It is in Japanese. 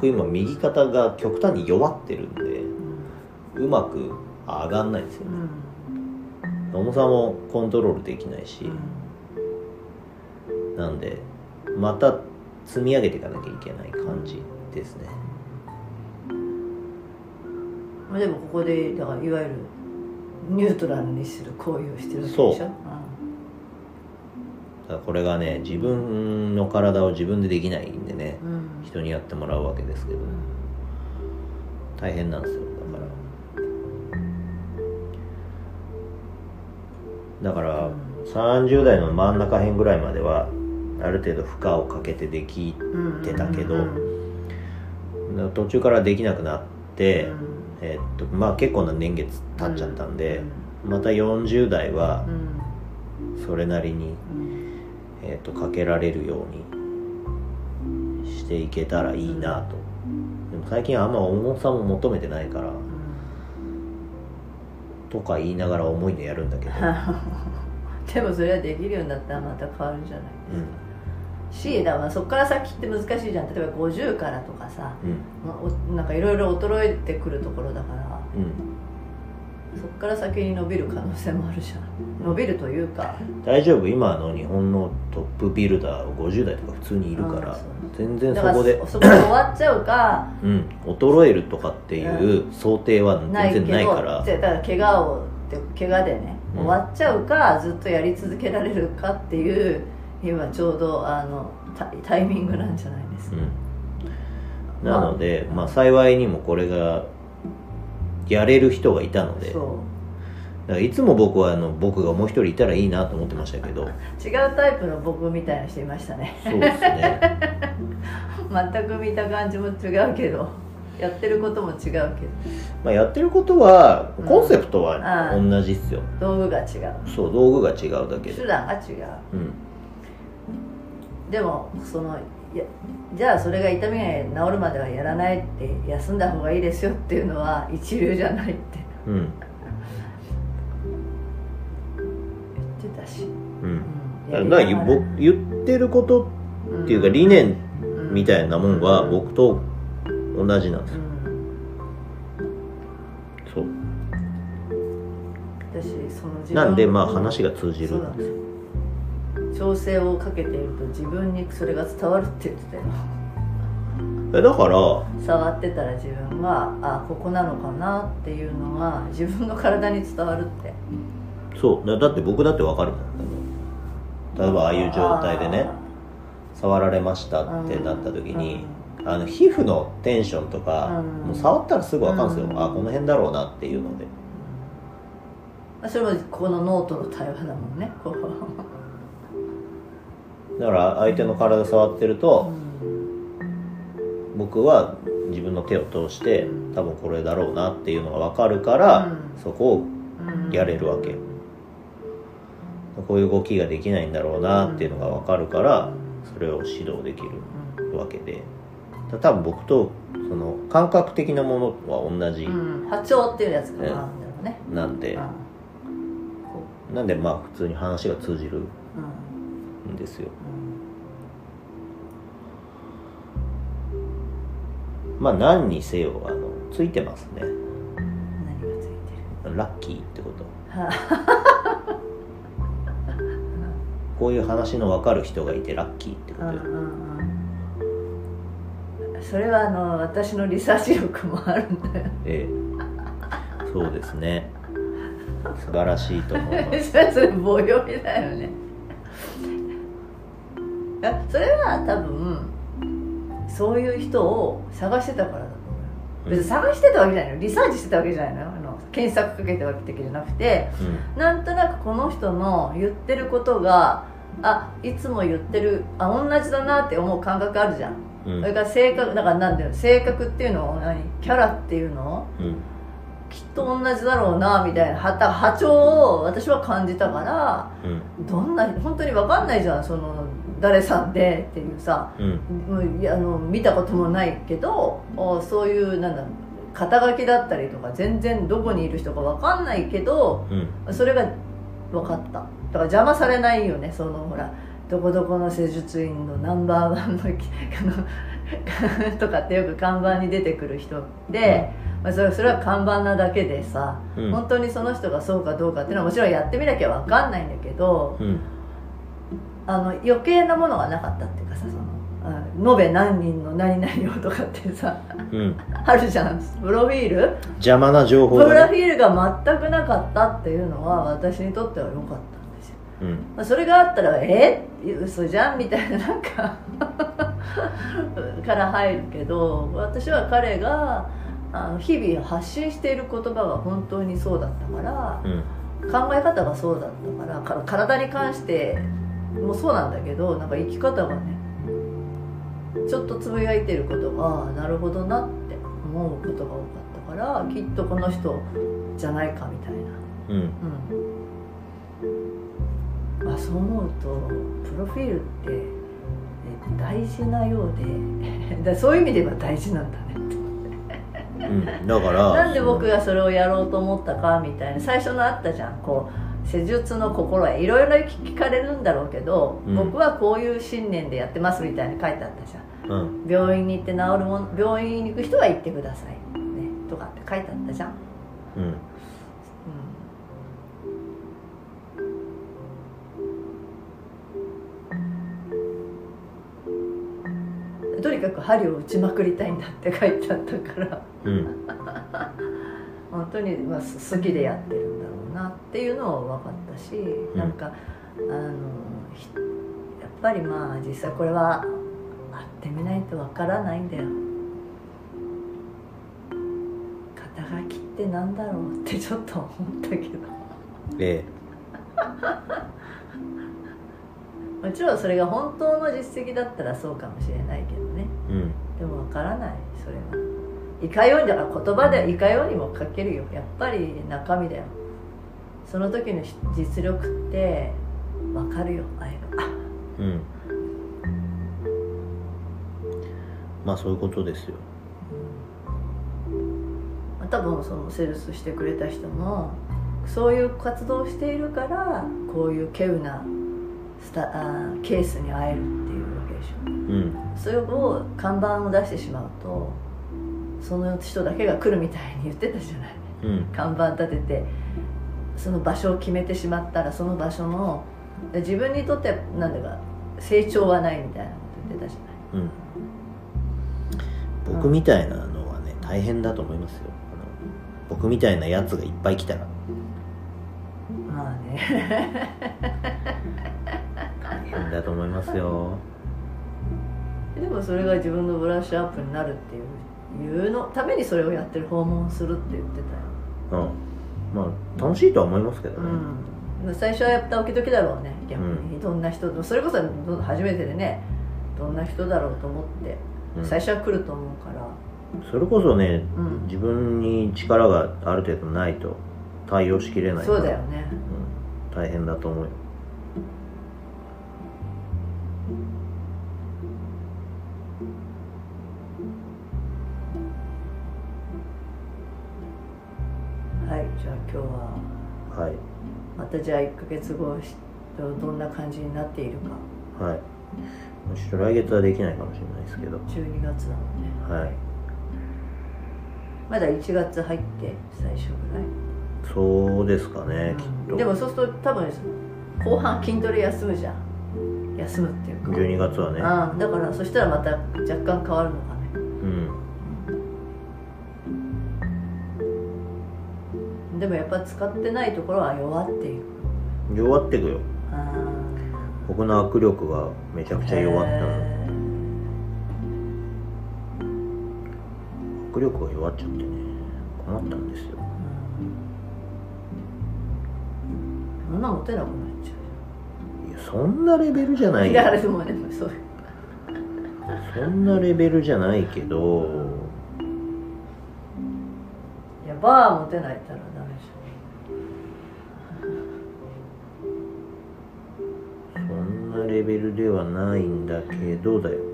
僕今右肩が極端に弱ってるんでうまく上がんないんですよね、重さもコントロールできないし、なんでまた積み上げていかなきゃいけない感じですね。まあでもここでだからいわゆるニュートラルにする行為をしてるわけでしょ？そう。これがね自分の体を自分でできないんでねうん、うん人にやってもらうわけですけど。大変なんですよだから。だから30代の真ん中辺ぐらいまではある程度負荷をかけてできてたけどうん。途中からできなくなって、うん。えっとまあ結構な年月経っちゃったんで、また40代はうん。それなりに、うん。えっとかけられるようにしていけたらいいなと。でも最近あんま重さも求めてないから。とか言いながら重いのやるんだけど、でもそれはできるようになったらまた変わるじゃないうん。しだからそこから先って難しいじゃん。例えば50からとかさ。うん。なんかいろいろ衰えてくるところだから。うんそこから先に伸びる可能性もあるじゃん。伸びるというか。大丈夫。今の日本のトップビルダー50代とか普通にいるから全然そこでそそこで終わっちゃうか。うん、衰えるとかっていう想定は全然ないから。じゃあだから怪我を怪我でねうん。終わっちゃうか、ずっとやり続けられるかっていう今ちょうどあのタタイミングなんじゃないですか、うん、なので、まあ、幸いにもこれがやれる人がいたので。だからいつも僕はあの僕がもう一人いたらいいなと思ってましたけど。違うタイプの僕みたいな人いましたね。そうですね。全く見た感じも違うけど。やってることも違うけど。まあやってることはうん。コンセプトは同じっすよ、道具が違う。そう道具が違うだけで、手段が違う。うん、でもそのじゃあそれが痛みが治るまではやらないって休んだ方がいいですよっていうのは一流じゃないって。うん。言ってたし、うん。うん。だから言ってることっていうか理念みたいなもんはうん。僕と同じなんですよ。うん。そう。私その自分なんでまあ話が通じるんですよ調整をかけていると自分にそれが伝わるって言ってたよ。えだから触ってたら自分があここなのかなっていうのが自分の体に伝わるって。そう。だだって僕だってわかるもん。例えばああいう状態でね触られましたってなった時に、あの皮膚のテンションとか、うん。もう触ったらすぐ分かるんですよ、うん。あこの辺だろうなっていうので。あそれもこのノートの対話だもんねだから相手の体触ってると、僕は自分の手を通してうん多分これだろうなっていうのが分かるから、うん。そこをうん。やれるわけ。こういう動きができないんだろうなっていうのが分かるからそれを指導できるわけで。だ多分僕とその感覚的なものは同じ。うん。波長っていうやつがあるんだろうね。なんで、うん。なんでまあ普通に話が通じるうんんですよまあ何にせよあのついてますね。何がついてる？ラッキーってこと。はこういう話の分かる人がいてラッキーってことよ、うんうんうん。それはあの私のリサーチ力もあるんだよ。ええ。そうですね。素晴らしいと思います。それそれ棒読みだよね。あそれは多分そういう人を探してたからだと思うよ。別に探してたわけじゃないの。リサーチしてたわけじゃないのよ。あの検索かけたわけじゃなくてなんとなくこの人の言ってることがあいつも言ってるあ同じだなって思う感覚あるじゃん、うん。うんそれから性格だからなんだよ性格っていうのを何？キャラっていうのをうんと同じだろうなみたいな波波長を私は感じたからうん。どんな本当に分かんないじゃんその誰さんでっていうさ。うん。あの見たこともないけどあそういうなんだ肩書きだったりとか全然どこにいる人か分かんないけどうん。それが分かった。だから邪魔されないよねそのほらどこどこの施術院のナンバーワンの とかってよく看板に出てくる人で、まあ、それそれは看板なだけでさ、うん。本当にその人がそうかどうかっていうのはもちろんやってみなきゃ分かんないんだけどうん。あの余計なものがなかったっていうかさそのあ延べ何人の何々をとかってさうん。あるじゃん。プロフィール？邪魔な情報プロフィールが全くなかったっていうのは私にとっては良かったんですよ。うん。まあそれがあったら「え？嘘じゃん?」みたいななんか から入るけど私は彼があの日々発信している言葉が本当にそうだったからうん考え方がそうだったからか体に関してもそうなんだけどなんか生き方がねちょっとつぶやいてることがなるほどなって思うことが多かったからきっとこの人じゃないかみたいな。うん。うん、まあそう思うとプロフィールってえ大事なようで そういう意味では大事なんだねうんだからなんで僕がそれをやろうと思ったかみたいな最初のあったじゃん。こう施術の心得いろいろ聞かれるんだろうけど、うん。僕はこういう信念でやってますみたいに書いてあったじゃん。うん。病院に行って治るもん病院に行く人は行ってください、ね、とかって書いてあったじゃん。うんとにかく針を打ちまくりたいんだって書いてあったから。うん。本当にまあす好きでやってるんだろうなっていうのは分かったし、ん。なんかあのひやっぱりまあ実際これは会ってみないと分からないんだよ。肩書きってなんだろうってちょっと思ったけど。え もちろんそれが本当の実績だったらそうかもしれないけどねえうんでも分からない。それは。いかようにだから言葉でいかようにも書けるよ。やっぱり中身だよ。その時の実力って分かるよ。あれば。うん。まあそういうことですよ。多分そのセールスしてくれた人もそういう活動をしているからこういう稀有なスタあーケースに会えるってでしょ。うん。それを看板を出してしまうとその人だけが来るみたいに言ってたじゃない。うん。看板立ててその場所を決めてしまったらその場所ので自分にとってなんだか成長はないみたいなこと言ってたじゃない。うん。僕みたいなのはね大変だと思いますよ。僕みたいなやつがいっぱい来たら。まあね。大変だと思いますよでもそれが自分のブラッシュアップになるっていういうのためにそれをやってる訪問するって言ってたよ。うん。まあ楽しいとは思いますけどね、うん、最初はやった時々だろうね逆に、どんな人それこそど初めてでねどんな人だろうと思って、うん。最初は来ると思うから。それこそねうん。自分に力がある程度ないと対応しきれないそうだよね。うん、大変だと思うよははい。またじゃあ1ヶ月後しどんな感じになっているか。はい。むしろ来月はできないかもしれないですけど。12月だもんねはい。まだ1月入って最初ぐらい。そうですかね、きっと。でもそうすると多分後半筋トレ休むじゃん。休むっていうか。12月はね。ああだからそしたらまた若干変わるのかね。うんでもやっぱ使ってないところは弱っていく。弱ってくよ。あ僕の握力がめちゃくちゃ弱った握力が弱っちゃってね困ったんですよ。そんな持てなくなっちゃいやそんなレベルじゃないよ。うだからでもねそうそんなレベルじゃないけどいやバー持てないったらダメでしそ んなレベルではないんだけどだよ。